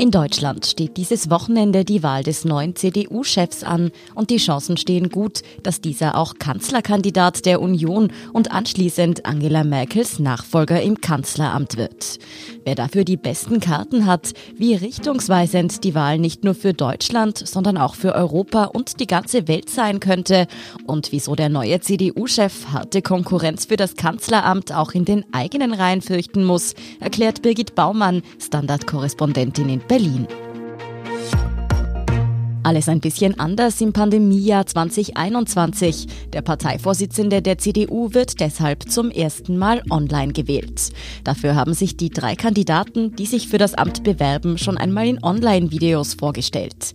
In Deutschland steht dieses Wochenende die Wahl des neuen CDU-Chefs an und die Chancen stehen gut, dass dieser auch Kanzlerkandidat der Union und anschließend Angela Merkels Nachfolger im Kanzleramt wird. Wer dafür die besten Karten hat, wie richtungsweisend die Wahl nicht nur für Deutschland, sondern auch für Europa und die ganze Welt sein könnte und wieso der neue CDU-Chef harte Konkurrenz für das Kanzleramt auch in den eigenen Reihen fürchten muss, erklärt Birgit Baumann, Standardkorrespondentin in Berlin. Alles ein bisschen anders im Pandemiejahr 2021. Der Parteivorsitzende der CDU wird deshalb zum ersten Mal online gewählt. Dafür haben sich die drei Kandidaten, die sich für das Amt bewerben, schon einmal in Online-Videos vorgestellt.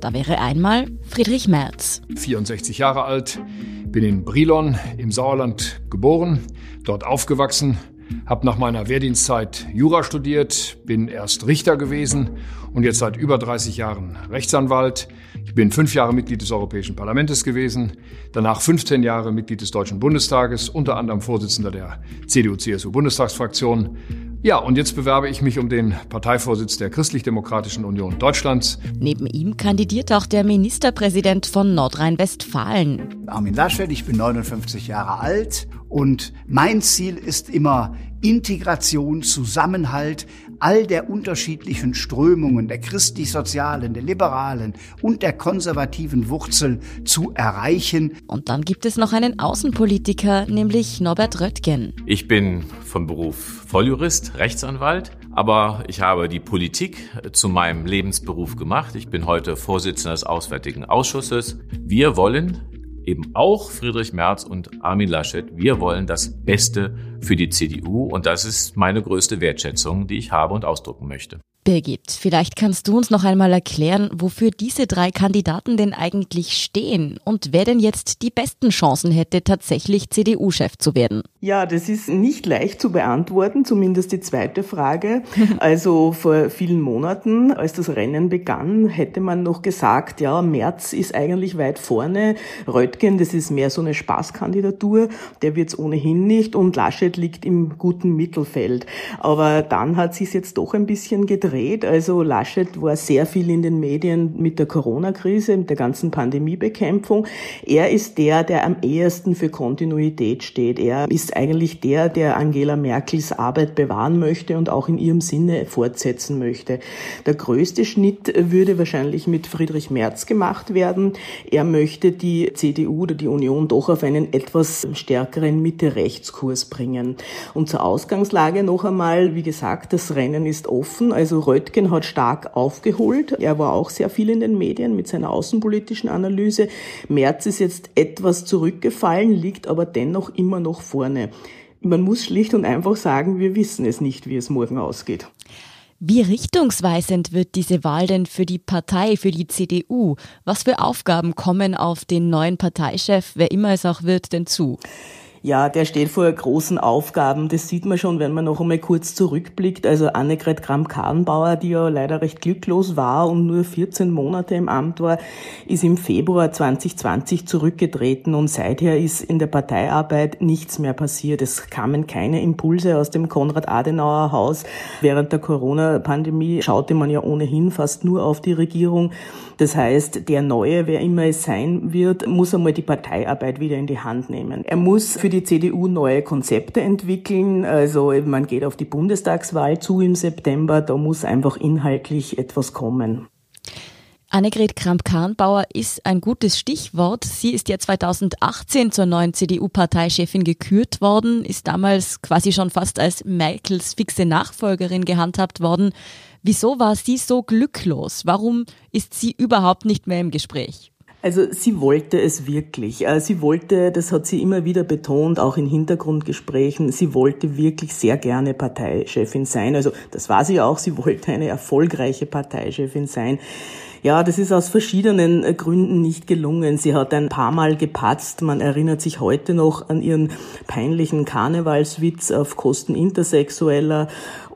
Da wäre einmal Friedrich Merz. 64 Jahre alt, bin in Brilon im Sauerland geboren, dort aufgewachsen habe nach meiner Wehrdienstzeit Jura studiert, bin erst Richter gewesen und jetzt seit über 30 Jahren Rechtsanwalt. Ich bin fünf Jahre Mitglied des Europäischen Parlaments gewesen, danach 15 Jahre Mitglied des Deutschen Bundestages, unter anderem Vorsitzender der CDU-CSU-Bundestagsfraktion. Ja, und jetzt bewerbe ich mich um den Parteivorsitz der Christlich-Demokratischen Union Deutschlands. Neben ihm kandidiert auch der Ministerpräsident von Nordrhein-Westfalen. Armin Laschet, ich bin 59 Jahre alt und mein Ziel ist immer Integration, Zusammenhalt all der unterschiedlichen Strömungen der christlich-sozialen, der liberalen und der konservativen Wurzel zu erreichen. Und dann gibt es noch einen Außenpolitiker, nämlich Norbert Röttgen. Ich bin von Beruf Volljurist, Rechtsanwalt, aber ich habe die Politik zu meinem Lebensberuf gemacht. Ich bin heute Vorsitzender des Auswärtigen Ausschusses. Wir wollen eben auch Friedrich Merz und Armin Laschet, wir wollen das Beste für die CDU und das ist meine größte Wertschätzung, die ich habe und ausdrücken möchte. Birgit, vielleicht kannst du uns noch einmal erklären, wofür diese drei Kandidaten denn eigentlich stehen und wer denn jetzt die besten Chancen hätte, tatsächlich CDU-Chef zu werden. Ja, das ist nicht leicht zu beantworten, zumindest die zweite Frage. Also vor vielen Monaten, als das Rennen begann, hätte man noch gesagt, ja, Merz ist eigentlich weit vorne, Röttgen, das ist mehr so eine Spaßkandidatur, der wird es ohnehin nicht und Laschet liegt im guten Mittelfeld. Aber dann hat sich jetzt doch ein bisschen gedreht gedreht. Also Laschet war sehr viel in den Medien mit der Corona-Krise, mit der ganzen Pandemiebekämpfung. Er ist der, der am ehesten für Kontinuität steht. Er ist eigentlich der, der Angela Merkels Arbeit bewahren möchte und auch in ihrem Sinne fortsetzen möchte. Der größte Schnitt würde wahrscheinlich mit Friedrich Merz gemacht werden. Er möchte die CDU oder die Union doch auf einen etwas stärkeren Mitte-Rechts-Kurs bringen. Und zur Ausgangslage noch einmal, wie gesagt, das Rennen ist offen. Also Röttgen hat stark aufgeholt. Er war auch sehr viel in den Medien mit seiner außenpolitischen Analyse. Merz ist jetzt etwas zurückgefallen, liegt aber dennoch immer noch vorne. Man muss schlicht und einfach sagen, wir wissen es nicht, wie es morgen ausgeht. Wie richtungsweisend wird diese Wahl denn für die Partei, für die CDU? Was für Aufgaben kommen auf den neuen Parteichef, wer immer es auch wird, denn zu? Ja, der steht vor großen Aufgaben. Das sieht man schon, wenn man noch einmal kurz zurückblickt. Also Annegret Kramp-Karrenbauer, die ja leider recht glücklos war und nur 14 Monate im Amt war, ist im Februar 2020 zurückgetreten und seither ist in der Parteiarbeit nichts mehr passiert. Es kamen keine Impulse aus dem Konrad-Adenauer-Haus. Während der Corona-Pandemie schaute man ja ohnehin fast nur auf die Regierung. Das heißt, der Neue, wer immer es sein wird, muss einmal die Parteiarbeit wieder in die Hand nehmen. Er muss für die die CDU neue Konzepte entwickeln. Also man geht auf die Bundestagswahl zu im September. Da muss einfach inhaltlich etwas kommen. Annegret Kramp-Karrenbauer ist ein gutes Stichwort. Sie ist ja 2018 zur neuen CDU-Parteichefin gekürt worden, ist damals quasi schon fast als Merkels fixe Nachfolgerin gehandhabt worden. Wieso war sie so glücklos? Warum ist sie überhaupt nicht mehr im Gespräch? Also sie wollte es wirklich. Äh, sie wollte, das hat sie immer wieder betont, auch in Hintergrundgesprächen, sie wollte wirklich sehr gerne Parteichefin sein. Also das war sie auch, sie wollte eine erfolgreiche Parteichefin sein. Ja, das ist aus verschiedenen äh, Gründen nicht gelungen. Sie hat ein paar Mal gepatzt. Man erinnert sich heute noch an ihren peinlichen Karnevalswitz auf Kosten Intersexueller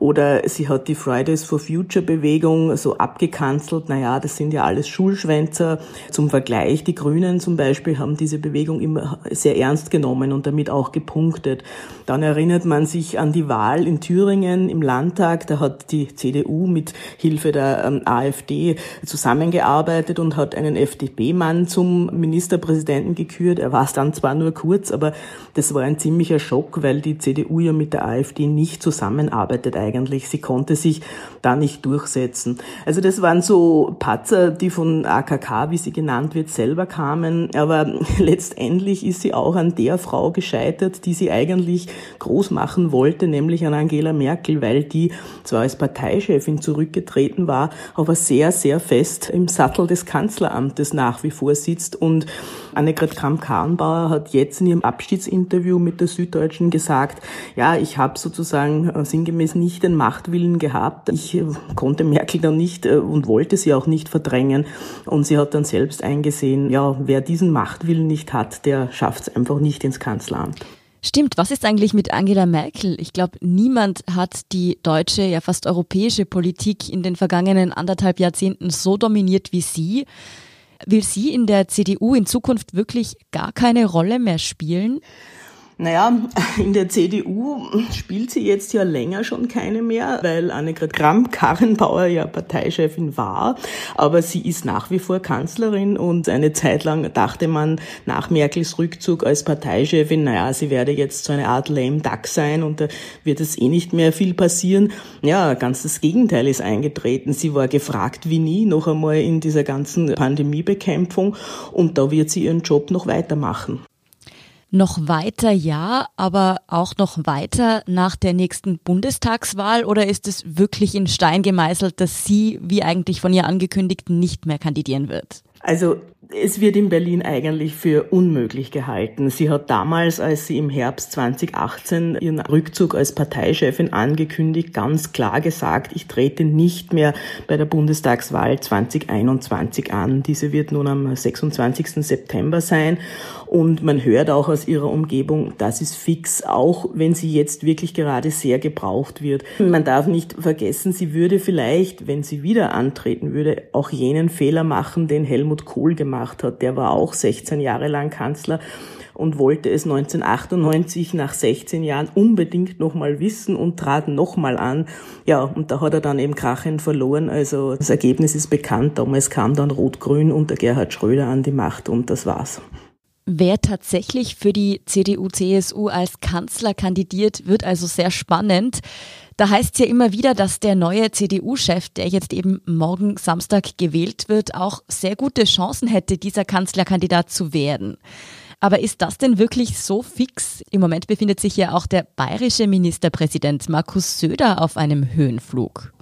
Oder sie hat die Fridays for Future Bewegung so abgekanzelt. Naja, das sind ja alles Schulschwänzer. Zum Vergleich, die Grünen zum Beispiel haben diese Bewegung immer sehr ernst genommen und damit auch gepunktet. Dann erinnert man sich an die Wahl in Thüringen im Landtag. Da hat die CDU mit Hilfe der ähm, AfD zusammengearbeitet und hat einen FDP-Mann zum Ministerpräsidenten gekürt. Er war es dann zwar nur kurz, aber das war ein ziemlicher Schock, weil die CDU ja mit der AfD nicht zusammenarbeitet eigentlich. Sie konnte sich da nicht durchsetzen. Also das waren so Patzer, die von AKK, wie sie genannt wird, selber kamen. Aber letztendlich ist sie auch an der Frau gescheitert, die sie eigentlich groß machen wollte, nämlich an Angela Merkel, weil die zwar als Parteichefin zurückgetreten war, aber sehr, sehr fest im Sattel des Kanzleramtes nach wie vor sitzt. Und Annegret Kramp-Karrenbauer hat jetzt in ihrem Abschiedsinterview mit der Süddeutschen gesagt, ja, ich habe sozusagen äh, sinngemäß nicht den Machtwillen gehabt. Ich äh, konnte Merkel dann nicht äh, und wollte sie auch nicht verdrängen. Und sie hat dann selbst eingesehen, ja, wer diesen Machtwillen nicht hat, der schafft es einfach nicht ins Kanzleramt. Stimmt, was ist eigentlich mit Angela Merkel? Ich glaube, niemand hat die deutsche, ja fast europäische Politik in den vergangenen anderthalb Jahrzehnten so dominiert wie sie. Will sie in der CDU in Zukunft wirklich gar keine Rolle mehr spielen? Naja, in der CDU spielt sie jetzt ja länger schon keine mehr, weil Annegret Kramp-Karrenbauer ja Parteichefin war. Aber sie ist nach wie vor Kanzlerin und eine Zeit lang dachte man nach Merkels Rückzug als Parteichefin, naja, sie werde jetzt so eine Art lame duck sein und da wird es eh nicht mehr viel passieren. Ja, ganz das Gegenteil ist eingetreten. Sie war gefragt wie nie noch einmal in dieser ganzen Pandemiebekämpfung und da wird sie ihren Job noch weitermachen. Noch weiter ja, aber auch noch weiter nach der nächsten Bundestagswahl oder ist es wirklich in Stein gemeißelt, dass sie, wie eigentlich von ihr angekündigt, nicht mehr kandidieren wird? Also es wird in Berlin eigentlich für unmöglich gehalten. Sie hat damals, als sie im Herbst 2018 ihren Rückzug als Parteichefin angekündigt, ganz klar gesagt, ich trete nicht mehr bei der Bundestagswahl 2021 an. Diese wird nun am 26. September sein. Und man hört auch aus ihrer Umgebung, das ist fix, auch wenn sie jetzt wirklich gerade sehr gebraucht wird. Man darf nicht vergessen, sie würde vielleicht, wenn sie wieder antreten würde, auch jenen Fehler machen, den Helmut Kohl gemacht hat. Der war auch 16 Jahre lang Kanzler und wollte es 1998 nach 16 Jahren unbedingt nochmal wissen und trat nochmal an. Ja, und da hat er dann eben krachend verloren. Also das Ergebnis ist bekannt. Damals kam dann Rot-Grün unter Gerhard Schröder an die Macht und das war's. Wer tatsächlich für die CDU-CSU als Kanzler kandidiert, wird also sehr spannend. Da heißt es ja immer wieder, dass der neue CDU-Chef, der jetzt eben morgen Samstag gewählt wird, auch sehr gute Chancen hätte, dieser Kanzlerkandidat zu werden. Aber ist das denn wirklich so fix? Im Moment befindet sich ja auch der bayerische Ministerpräsident Markus Söder auf einem Höhenflug.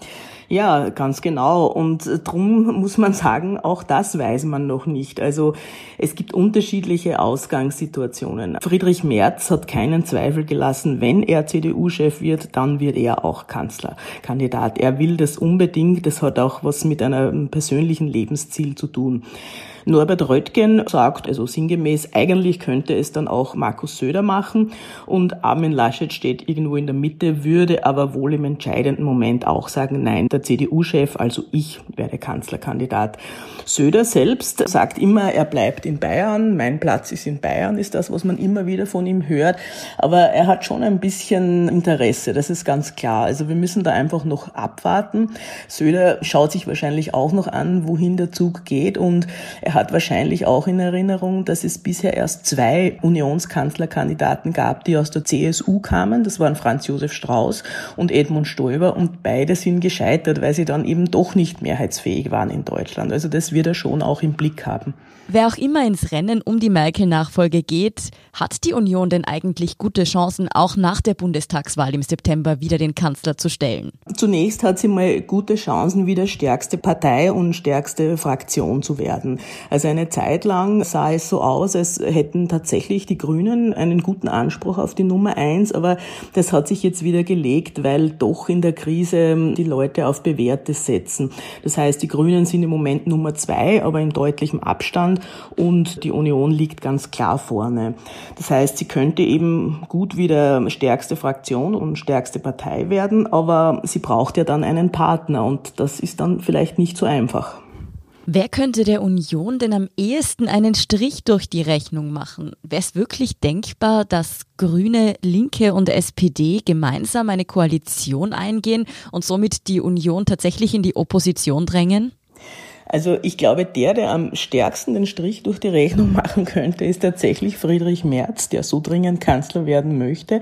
Ja, ganz genau. Und drum muss man sagen, auch das weiß man noch nicht. Also es gibt unterschiedliche Ausgangssituationen. Friedrich Merz hat keinen Zweifel gelassen, wenn er CDU-Chef wird, dann wird er auch Kanzlerkandidat. Er will das unbedingt. Das hat auch was mit einem persönlichen Lebensziel zu tun. Norbert Röttgen sagt, also sinngemäß, eigentlich könnte es dann auch Markus Söder machen und Armin Laschet steht irgendwo in der Mitte, würde aber wohl im entscheidenden Moment auch sagen, nein, der CDU-Chef, also ich werde Kanzlerkandidat. Söder selbst sagt immer, er bleibt in Bayern, mein Platz ist in Bayern, ist das, was man immer wieder von ihm hört, aber er hat schon ein bisschen Interesse, das ist ganz klar. Also wir müssen da einfach noch abwarten. Söder schaut sich wahrscheinlich auch noch an, wohin der Zug geht und er hat wahrscheinlich auch in Erinnerung, dass es bisher erst zwei Unionskanzlerkandidaten gab, die aus der CSU kamen. Das waren Franz Josef Strauß und Edmund Stoiber und beide sind gescheitert, weil sie dann eben doch nicht mehrheitsfähig waren in Deutschland. Also das wird er schon auch im Blick haben. Wer auch immer ins Rennen um die Merkel-Nachfolge geht, hat die Union denn eigentlich gute Chancen, auch nach der Bundestagswahl im September wieder den Kanzler zu stellen? Zunächst hat sie mal gute Chancen, wieder stärkste Partei und stärkste Fraktion zu werden. Also eine Zeit lang sah es so aus, als hätten tatsächlich die Grünen einen guten Anspruch auf die Nummer eins, aber das hat sich jetzt wieder gelegt, weil doch in der Krise die Leute auf Bewährtes setzen. Das heißt, die Grünen sind im Moment Nummer zwei, aber in deutlichem Abstand und die Union liegt ganz klar vorne. Das heißt, sie könnte eben gut wieder stärkste Fraktion und stärkste Partei werden, aber sie braucht ja dann einen Partner und das ist dann vielleicht nicht so einfach. Wer könnte der Union denn am ehesten einen Strich durch die Rechnung machen? Wäre es wirklich denkbar, dass Grüne, Linke und SPD gemeinsam eine Koalition eingehen und somit die Union tatsächlich in die Opposition drängen? Also ich glaube, der, der am stärksten den Strich durch die Rechnung machen könnte, ist tatsächlich Friedrich Merz, der so dringend Kanzler werden möchte.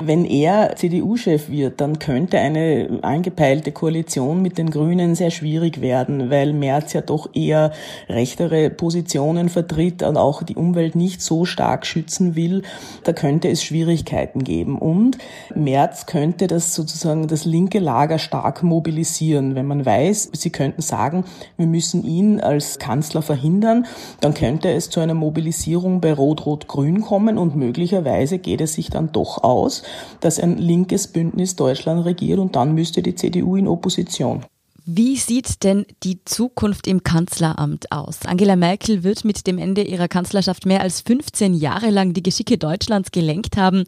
Wenn er CDU-Chef wird, dann könnte eine angepeilte Koalition mit den Grünen sehr schwierig werden, weil Merz ja doch eher rechtere Positionen vertritt und auch die Umwelt nicht so stark schützen will. Da könnte es Schwierigkeiten geben. Und Merz könnte das sozusagen das linke Lager stark mobilisieren, wenn man weiß, sie könnten sagen, wir müssen müssen ihn als Kanzler verhindern, dann könnte es zu einer Mobilisierung bei Rot-Rot-Grün kommen und möglicherweise geht es sich dann doch aus, dass ein linkes Bündnis Deutschland regiert und dann müsste die CDU in Opposition. Wie sieht denn die Zukunft im Kanzleramt aus? Angela Merkel wird mit dem Ende ihrer Kanzlerschaft mehr als 15 Jahre lang die Geschicke Deutschlands gelenkt haben.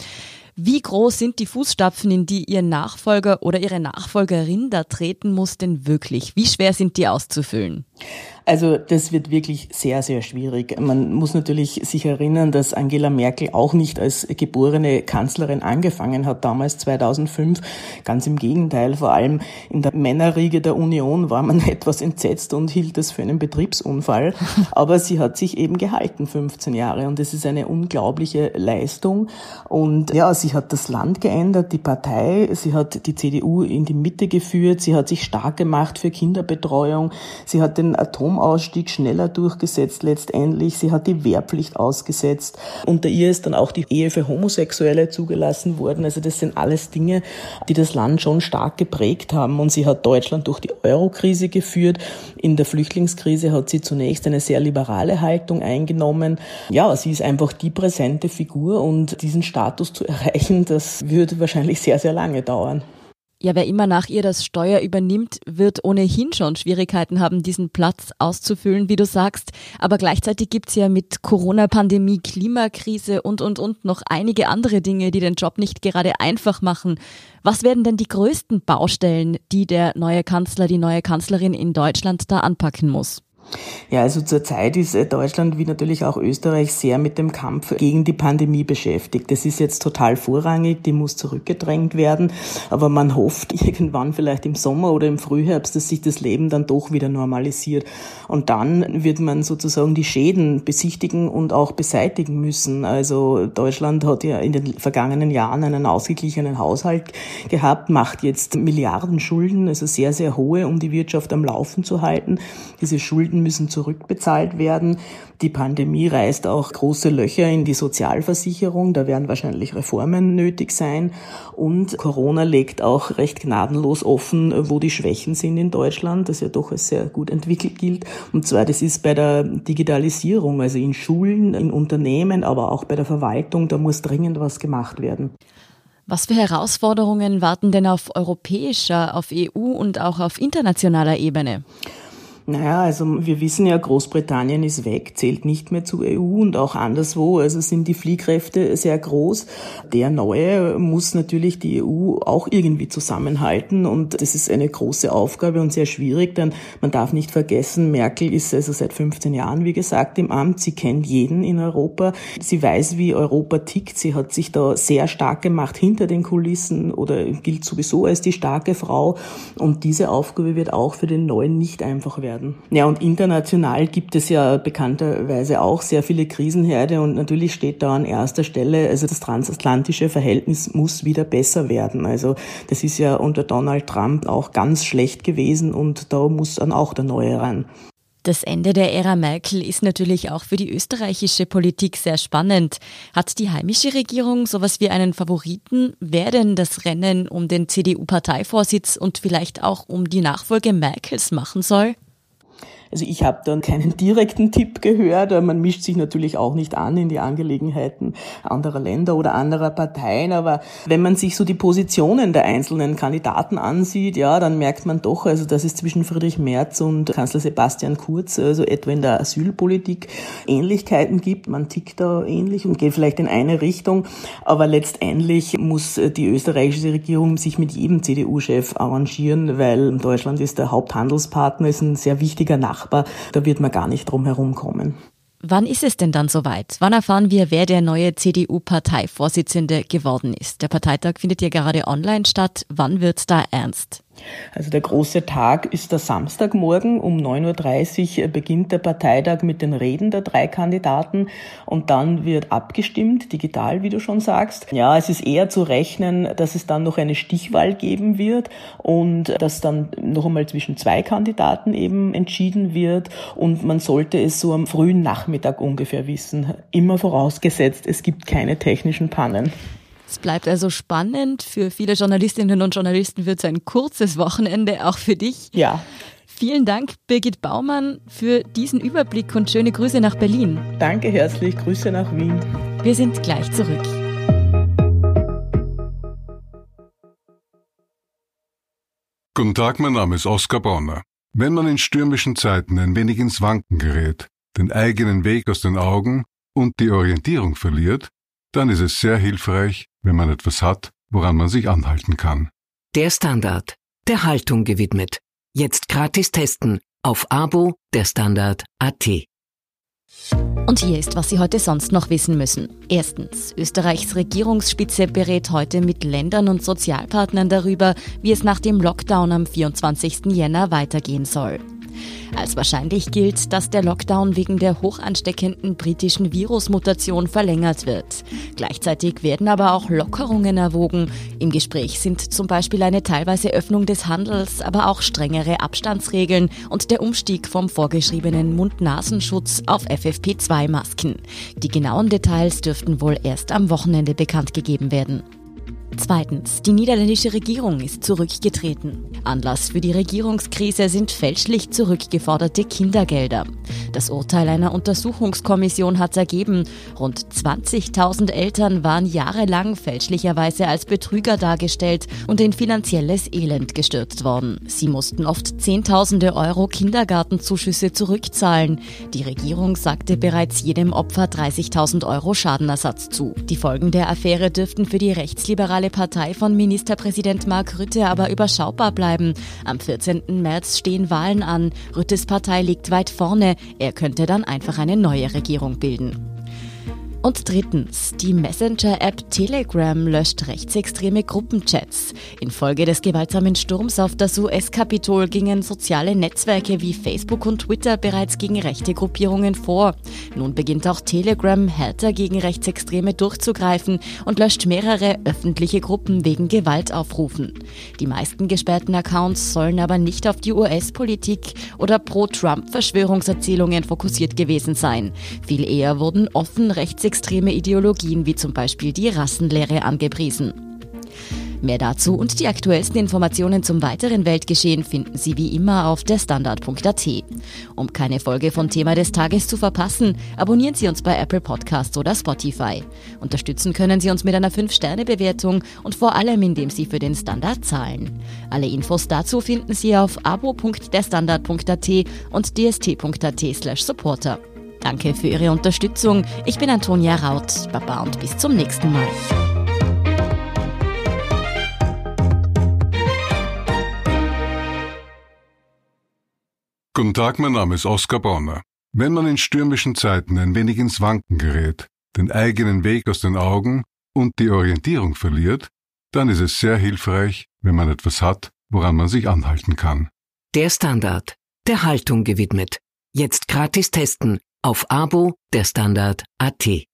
Wie groß sind die Fußstapfen, in die Ihr Nachfolger oder Ihre Nachfolgerin da treten muss denn wirklich? Wie schwer sind die auszufüllen? Also das wird wirklich sehr, sehr schwierig. Man muss natürlich sich erinnern, dass Angela Merkel auch nicht als geborene Kanzlerin angefangen hat, damals 2005. Ganz im Gegenteil, vor allem in der Männerriege der Union war man etwas entsetzt und hielt es für einen Betriebsunfall. Aber sie hat sich eben gehalten, 15 Jahre. Und das ist eine unglaubliche Leistung. Und ja, sie hat das Land geändert, die Partei, sie hat die CDU in die Mitte geführt, sie hat sich stark gemacht für Kinderbetreuung, sie hat den Atomausstieg schneller durchgesetzt letztendlich. Sie hat die Wehrpflicht ausgesetzt. Unter ihr ist dann auch die Ehe für Homosexuelle zugelassen worden. Also das sind alles Dinge, die das Land schon stark geprägt haben. Und sie hat Deutschland durch die Eurokrise geführt. In der Flüchtlingskrise hat sie zunächst eine sehr liberale Haltung eingenommen. Ja, sie ist einfach die präsente Figur und diesen Status zu erreichen, das würde wahrscheinlich sehr, sehr lange dauern. Ja, wer immer nach ihr das Steuer übernimmt, wird ohnehin schon Schwierigkeiten haben, diesen Platz auszufüllen, wie du sagst. Aber gleichzeitig gibt's ja mit Corona-Pandemie, Klimakrise und, und, und noch einige andere Dinge, die den Job nicht gerade einfach machen. Was werden denn die größten Baustellen, die der neue Kanzler, die neue Kanzlerin in Deutschland da anpacken muss? Ja, also zurzeit ist äh, Deutschland wie natürlich auch Österreich sehr mit dem Kampf gegen die Pandemie beschäftigt. Das ist jetzt total vorrangig, die muss zurückgedrängt werden, aber man hofft irgendwann vielleicht im Sommer oder im Frühherbst, dass sich das Leben dann doch wieder normalisiert. Und dann wird man sozusagen die Schäden besichtigen und auch beseitigen müssen. Also Deutschland hat ja in den vergangenen Jahren einen ausgeglichenen Haushalt gehabt, macht jetzt Milliarden Schulden, also sehr, sehr hohe, um die Wirtschaft am Laufen zu halten. Diese Schulden müssen zurückbezahlt werden. Die Pandemie reißt auch große Löcher in die Sozialversicherung. Da werden wahrscheinlich Reformen nötig sein. Und Corona legt auch recht gnadenlos offen, wo die Schwächen sind in Deutschland, das ja doch als sehr gut entwickelt gilt. Und zwar, das ist bei der Digitalisierung, also in Schulen, in Unternehmen, aber auch bei der Verwaltung. Da muss dringend was gemacht werden. Was für Herausforderungen warten denn auf europäischer, auf EU und auch auf internationaler Ebene? Naja, also wir wissen ja, Großbritannien ist weg, zählt nicht mehr zur EU und auch anderswo. Also sind die Fliehkräfte sehr groß. Der Neue muss natürlich die EU auch irgendwie zusammenhalten und das ist eine große Aufgabe und sehr schwierig, denn man darf nicht vergessen, Merkel ist also seit 15 Jahren, wie gesagt, im Amt. Sie kennt jeden in Europa. Sie weiß, wie Europa tickt. Sie hat sich da sehr stark gemacht hinter den Kulissen oder gilt sowieso als die starke Frau und diese Aufgabe wird auch für den Neuen nicht einfach werden werden. Ja, und international gibt es ja bekannterweise auch sehr viele Krisenherde und natürlich steht da an erster Stelle, also das transatlantische Verhältnis muss wieder besser werden. Also das ist ja unter Donald Trump auch ganz schlecht gewesen und da muss dann auch der Neue ran. Das Ende der Ära Merkel ist natürlich auch für die österreichische Politik sehr spannend. Hat die heimische Regierung sowas wie einen Favoriten? Wer denn das Rennen um den CDU-Parteivorsitz und vielleicht auch um die Nachfolge Merkels machen soll? Also ich habe dann keinen direkten Tipp gehört. Man mischt sich natürlich auch nicht an in die Angelegenheiten anderer Länder oder anderer Parteien. Aber wenn man sich so die Positionen der einzelnen Kandidaten ansieht, ja, dann merkt man doch, also dass es zwischen Friedrich Merz und Kanzler Sebastian Kurz, also etwa in der Asylpolitik, Ähnlichkeiten gibt. Man tickt da ähnlich und geht vielleicht in eine Richtung. Aber letztendlich muss die österreichische Regierung sich mit jedem CDU-Chef arrangieren, weil Deutschland ist der Haupthandelspartner, ist ein sehr wichtiger Nachbar. Da wird man gar nicht drum herum kommen. Wann ist es denn dann soweit? Wann erfahren wir, wer der neue CDU-Parteivorsitzende geworden ist? Der Parteitag findet ja gerade online statt. Wann wird's da ernst? Also der große Tag ist der Samstagmorgen. Um 9.30 Uhr beginnt der Parteitag mit den Reden der drei Kandidaten und dann wird abgestimmt, digital, wie du schon sagst. Ja, es ist eher zu rechnen, dass es dann noch eine Stichwahl geben wird und dass dann noch einmal zwischen zwei Kandidaten eben entschieden wird und man sollte es so am frühen Nachmittag ungefähr wissen. Immer vorausgesetzt, es gibt keine technischen Pannen. Es bleibt also spannend. Für viele Journalistinnen und Journalisten wird es ein kurzes Wochenende, auch für dich. Ja. Vielen Dank, Birgit Baumann, für diesen Überblick und schöne Grüße nach Berlin. Danke herzlich, Grüße nach Wien. Wir sind gleich zurück. Guten Tag, mein Name ist Oskar Bonner. Wenn man in stürmischen Zeiten ein wenig ins Wanken gerät, den eigenen Weg aus den Augen und die Orientierung verliert, dann ist es sehr hilfreich, wenn man etwas hat, woran man sich anhalten kann. Der Standard, der Haltung gewidmet. Jetzt gratis testen auf Abo der Standard AT. Und hier ist, was Sie heute sonst noch wissen müssen. Erstens, Österreichs Regierungsspitze berät heute mit Ländern und Sozialpartnern darüber, wie es nach dem Lockdown am 24. Jänner weitergehen soll. Als wahrscheinlich gilt, dass der Lockdown wegen der hochansteckenden britischen Virusmutation verlängert wird. Gleichzeitig werden aber auch Lockerungen erwogen. Im Gespräch sind zum Beispiel eine teilweise Öffnung des Handels, aber auch strengere Abstandsregeln und der Umstieg vom vorgeschriebenen Mund-Nasenschutz auf FFP2-Masken. Die genauen Details dürften wohl erst am Wochenende bekannt gegeben werden. Zweitens, die niederländische Regierung ist zurückgetreten. Anlass für die Regierungskrise sind fälschlich zurückgeforderte Kindergelder. Das Urteil einer Untersuchungskommission hat ergeben, rund 20.000 Eltern waren jahrelang fälschlicherweise als Betrüger dargestellt und in finanzielles Elend gestürzt worden. Sie mussten oft Zehntausende Euro Kindergartenzuschüsse zurückzahlen. Die Regierung sagte bereits jedem Opfer 30.000 Euro Schadenersatz zu. Die Folgen der Affäre dürften für die rechtsliberale Partei von Ministerpräsident Mark Rütte aber überschaubar bleiben. Am 14. März stehen Wahlen an. Rüttes Partei liegt weit vorne. Er könnte dann einfach eine neue Regierung bilden. Und drittens, die Messenger-App Telegram löscht rechtsextreme Gruppenchats. Infolge des gewaltsamen Sturms auf das US-Kapitol gingen soziale Netzwerke wie Facebook und Twitter bereits gegen rechte Gruppierungen vor. Nun beginnt auch Telegram härter gegen Rechtsextreme durchzugreifen und löscht mehrere öffentliche Gruppen wegen Gewaltaufrufen. Die meisten gesperrten Accounts sollen aber nicht auf die US-Politik oder Pro-Trump-Verschwörungserzählungen fokussiert gewesen sein. Viel eher wurden offen rechtsextreme rechtsextreme Ideologien wie zum Beispiel die Rassenlehre angepriesen. Mehr dazu und die aktuellsten Informationen zum weiteren Weltgeschehen finden Sie wie immer auf derstandard.at. Um keine Folge von Thema des Tages zu verpassen, abonnieren Sie uns bei Apple Podcasts oder Spotify. Unterstützen können Sie uns mit einer 5-Sterne-Bewertung und vor allem, indem Sie für den Standard zahlen. Alle Infos dazu finden Sie auf abo.derstandard.at und dst.at supporter. Danke für Ihre Unterstützung. Ich bin Antonia Raut. Baba und bis zum nächsten Mal. Guten Tag, mein Name ist Oskar Bonner. Wenn man in stürmischen Zeiten ein wenig ins Wanken gerät, den eigenen Weg aus den Augen und die Orientierung verliert, dann ist es sehr hilfreich, wenn man etwas hat, woran man sich anhalten kann. Der Standard, der Haltung gewidmet. Jetzt gratis testen auf Abo der Standard AT.